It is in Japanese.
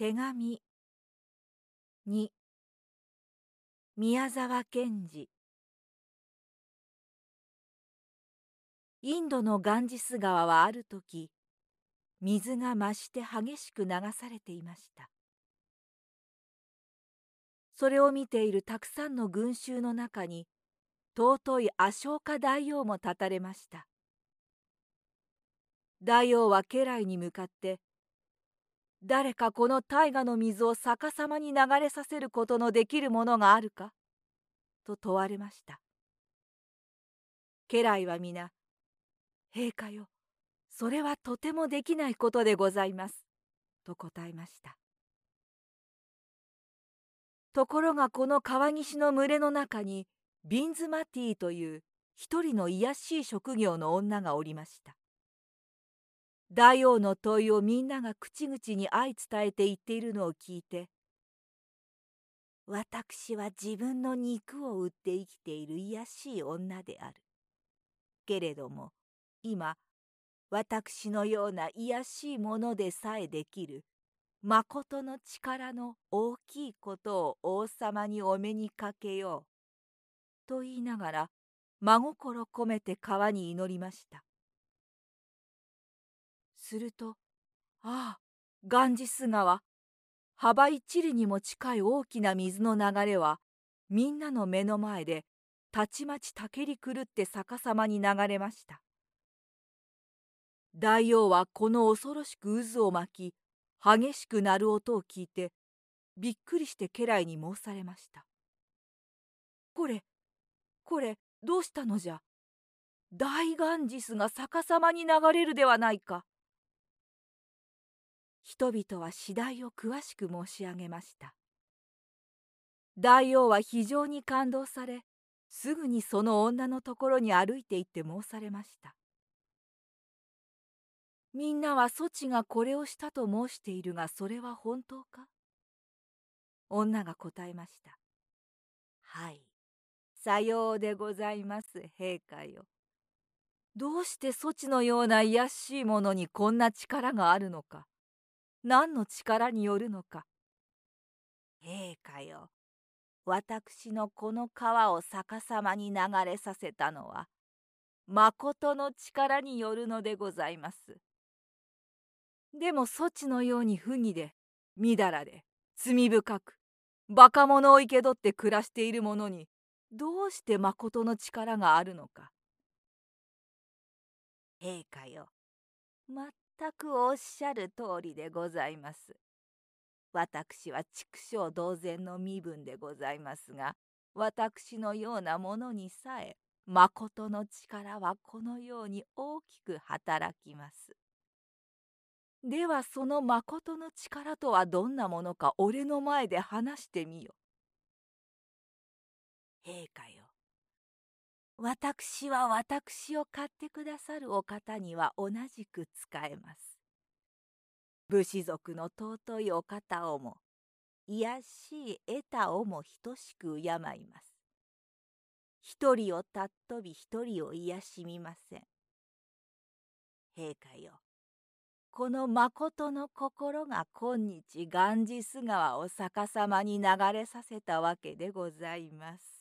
手紙。2宮沢賢治。インドのガンジス川はある時水が増して激しく流されていました。それを見ているたくさんの群衆の中に尊いアショーカ大王も立たれました。大王は家来に向かって誰かこの大河の水を逆さまに流れさせることのできるものがあるか?」と問われました。家来は皆「陛下よそれはとてもできないことでございます」と答えました。ところがこの川岸の群れの中にビンズマティという一人の卑しい職業の女がおりました。大王の問いをみんなが口々に相伝えて言っているのを聞いて私は自分の肉を売って生きている卑しい女である。けれども今私のような卑しいものでさえできるまことの力の大きいことを王様にお目にかけよう。と言いながら真心込めて川に祈りました。するとああガンジス川幅一里にも近い大きな水の流れはみんなの目の前でたちまちたけり狂って逆さまに流れました。大王はこの恐ろしく渦を巻き激しく鳴る音を聞いてびっくりして家来に申されました「これこれどうしたのじゃ。大ガンジスが逆さまに流れるではないか」人々は次第を詳しく申し上げました。大王は非常に感動されすぐにその女のところに歩いて行って申されました。みんなはそちがこれをしたと申しているがそれは本当か？女が答えました。はいさようでございます陛下よ。どうしてそちのような卑しいものにこんな力があるのか？何の力によるのか。陛下よ、私のこの川を逆さまに流れさせたのは、まことの力によるのでございます。でもそちのように不義で、みだらで、罪深く、バカ者を生け取って暮らしている者に、どうしてまことの力があるのか。陛下よ、ま全くおっしゃる通りでございます。私は畜生同然の身分でございますが、私のようなものにさえ、まことの力はこのように大きく働きます。ではそのまことの力とはどんなものか俺の前で話してみよ。陛下よ。私は私を買ってくださるお方には同じく使えます。武士族の尊いお方をも、卑しい得たをも等しく敬います。一人を尊び一人を癒しみません。陛下よ、この誠の心が今日ガンジス川を逆さまに流れさせたわけでございます。